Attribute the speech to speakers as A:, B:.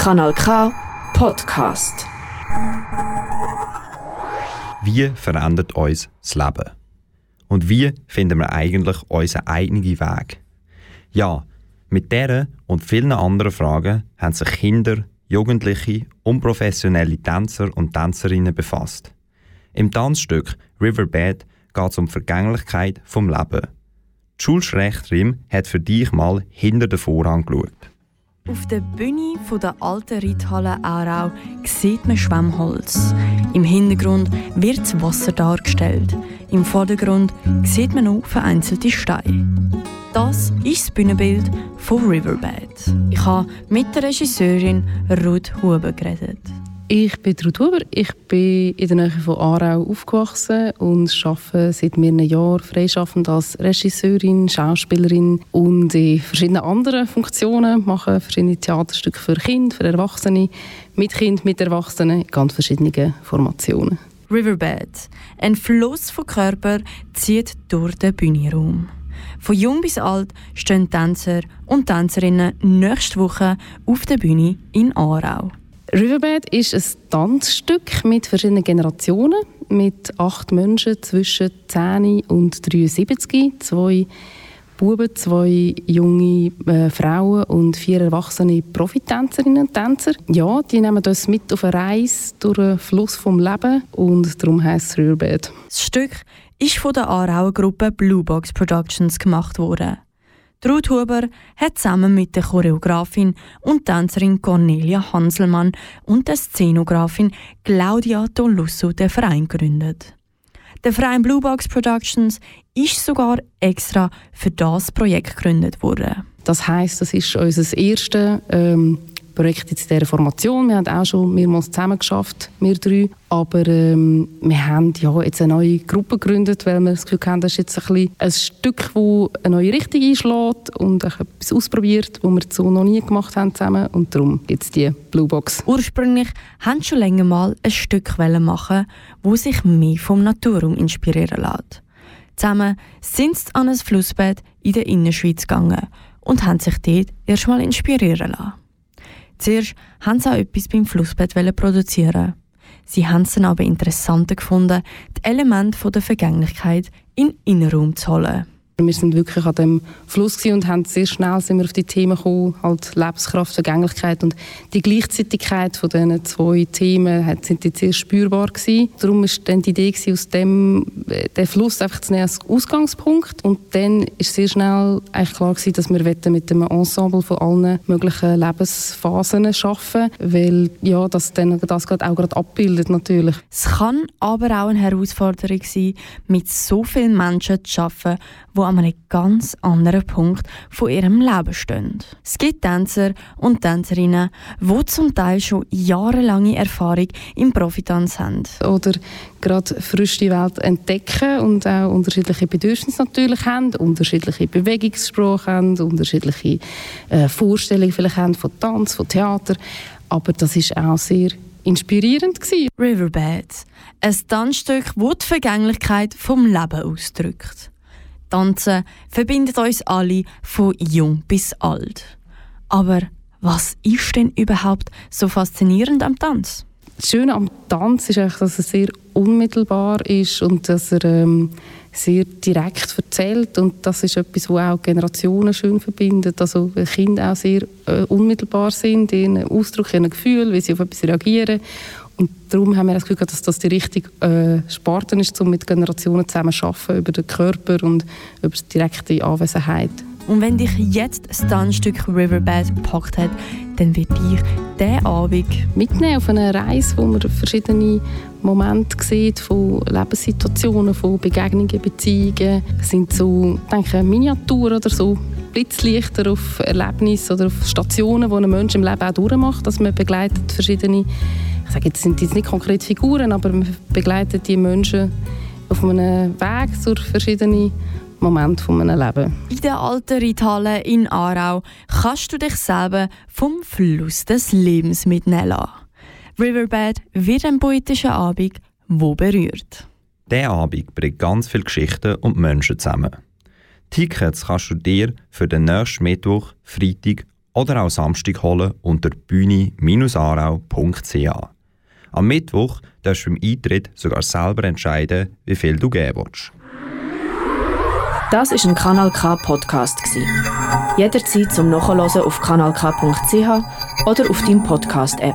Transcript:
A: Kanal K Podcast.
B: Wie verändert uns das Leben? Und wie finden wir eigentlich unseren eigenen Weg? Ja, mit dieser und vielen anderen Fragen haben sich Kinder, Jugendliche und professionelle Tänzer und Tänzerinnen befasst. Im Tanzstück Riverbed geht es um die Vergänglichkeit vom Leben. Die Schulschrechterin hat für dich mal hinter den Vorhang geschaut.
C: Auf der Bühne der alten Reithalle Aarau sieht man Schwemmholz. Im Hintergrund wird das Wasser dargestellt. Im Vordergrund sieht man auch vereinzelte Steine. Das ist das Bühnenbild von Riverbed. Ich habe mit der Regisseurin Ruth Huber geredet.
D: Ich bin Ruth Huber, ich bin in der Nähe von Aarau aufgewachsen und arbeite seit mehreren Jahren freischaffend als Regisseurin, Schauspielerin und in verschiedenen anderen Funktionen, mache verschiedene Theaterstücke für Kinder, für Erwachsene, mit Kind, mit Erwachsenen, in ganz verschiedenen Formationen.
C: Riverbed, ein Fluss von Körper, zieht durch den Bühnenraum. Von jung bis alt stehen Tänzer und Tänzerinnen nächste Woche auf der Bühne in Aarau.
D: Riverbed ist ein Tanzstück mit verschiedenen Generationen, mit acht Menschen zwischen 10 und 73, zwei Buben, zwei junge äh, Frauen und vier erwachsene Profitänzerinnen und Tänzer. Ja, die nehmen uns mit auf eine Reise durch den Fluss vom Leben und darum heisst es Riverbed.
C: Das Stück ist von der Aarauer Gruppe Blue Box Productions gemacht worden. Ruth Huber hat zusammen mit der Choreografin und Tänzerin Cornelia Hanselmann und der Szenografin Claudia Tolusso den Verein gegründet. Der Verein Blue Box Productions ist sogar extra für das Projekt gegründet worden.
D: Das heißt, das ist unser erstes ähm, Projekt jetzt in dieser Formation. Wir haben auch schon mehrmals zusammen geschafft, wir drei. Aber ähm, wir haben ja jetzt eine neue Gruppe gegründet, weil wir das Gefühl haben, das ist jetzt ein, bisschen ein Stück, das eine neue Richtung einschlägt und etwas ausprobiert, was wir so noch nie gemacht haben zusammen. Und darum gibt es die Blue Box.
C: Ursprünglich wollten schon länger mal ein Stück machen, wo sich mehr vom Naturraum inspirieren lässt. Zusammen sind sie an ein Flussbett in der Innerschweiz gegangen und haben sich dort erstmal inspirieren lassen. Zuerst haben sie auch etwas beim Flussbett produzieren. Sie haben es aber interessanter gefunden, die Elemente der Vergänglichkeit in den Innenraum zu holen.
D: Wir sind wirklich an dem Fluss und haben sehr schnell sind wir auf die Themen gekommen, halt Lebenskraft, Vergänglichkeit und die Gleichzeitigkeit von diesen zwei Themen sind jetzt sehr spürbar gewesen. Darum ist dann die Idee gewesen, aus dem äh, den Fluss einfach zu nehmen als Ausgangspunkt und dann ist sehr schnell eigentlich klar gewesen, dass wir mit einem Ensemble von allen möglichen Lebensphasen schaffen, weil ja das dann das gerade auch gerade abbildet natürlich.
C: Es kann aber auch eine Herausforderung sein, mit so vielen Menschen zu arbeiten, die an einem ganz anderen Punkt von ihrem Leben stehen. Es gibt Tänzer und Tänzerinnen, die zum Teil schon jahrelange Erfahrung im Profitanz haben.
D: Oder gerade frisch die Welt entdecken und auch unterschiedliche Bedürfnisse natürlich haben, unterschiedliche Bewegungssprache haben, unterschiedliche äh, Vorstellungen vielleicht haben von Tanz, von Theater. Aber das ist auch sehr inspirierend gewesen.
C: Riverbed, ein Tanzstück, das die Vergänglichkeit vom Leben ausdrückt. Tanzen verbindet uns alle von jung bis alt. Aber was ist denn überhaupt so faszinierend am Tanz?
D: Das Schöne am Tanz ist eigentlich, dass er sehr unmittelbar ist und dass er ähm, sehr direkt erzählt und das ist etwas, was auch Generationen schön verbindet. Also Kinder auch sehr äh, unmittelbar sind in Ausdruck, in Gefühl, wie sie auf etwas reagieren und darum haben wir das Gefühl, dass das die richtige äh, Sparte ist, um mit Generationen zusammen zu arbeiten, über den Körper und über die direkte Anwesenheit.
C: Und wenn dich jetzt das Tanzstück Riverbed gepackt hat, dann wird dich diesen Abend
D: mitnehmen auf eine Reise, wo man verschiedene Momente sieht von Lebenssituationen, von Begegnungen, Beziehungen. Es sind so, denke Miniaturen oder so Blitzlichter auf Erlebnisse oder auf Stationen, die ein Mensch im Leben auch durchmacht, dass man begleitet verschiedene ich sage jetzt sind jetzt nicht konkret Figuren, aber man begleitet die Menschen auf einem Weg durch verschiedene Momente von meinem Leben.
C: In der alten Reithalle in Aarau kannst du dich selber vom Fluss des Lebens mitnehmen lassen. Riverbed wird ein poetischer Abend, wo berührt.
B: Der Abend bringt ganz viele Geschichten und Menschen zusammen. Tickets kannst du dir für den nächsten Mittwoch, Freitag oder auch Samstag holen unter bühne-arau.ch. Am Mittwoch darfst du beim Eintritt sogar selber entscheiden, wie viel du geben willst.
A: Das ist ein Kanal K Podcast Jederzeit zum Nachhören auf kanalk.ch oder auf deinem Podcast App.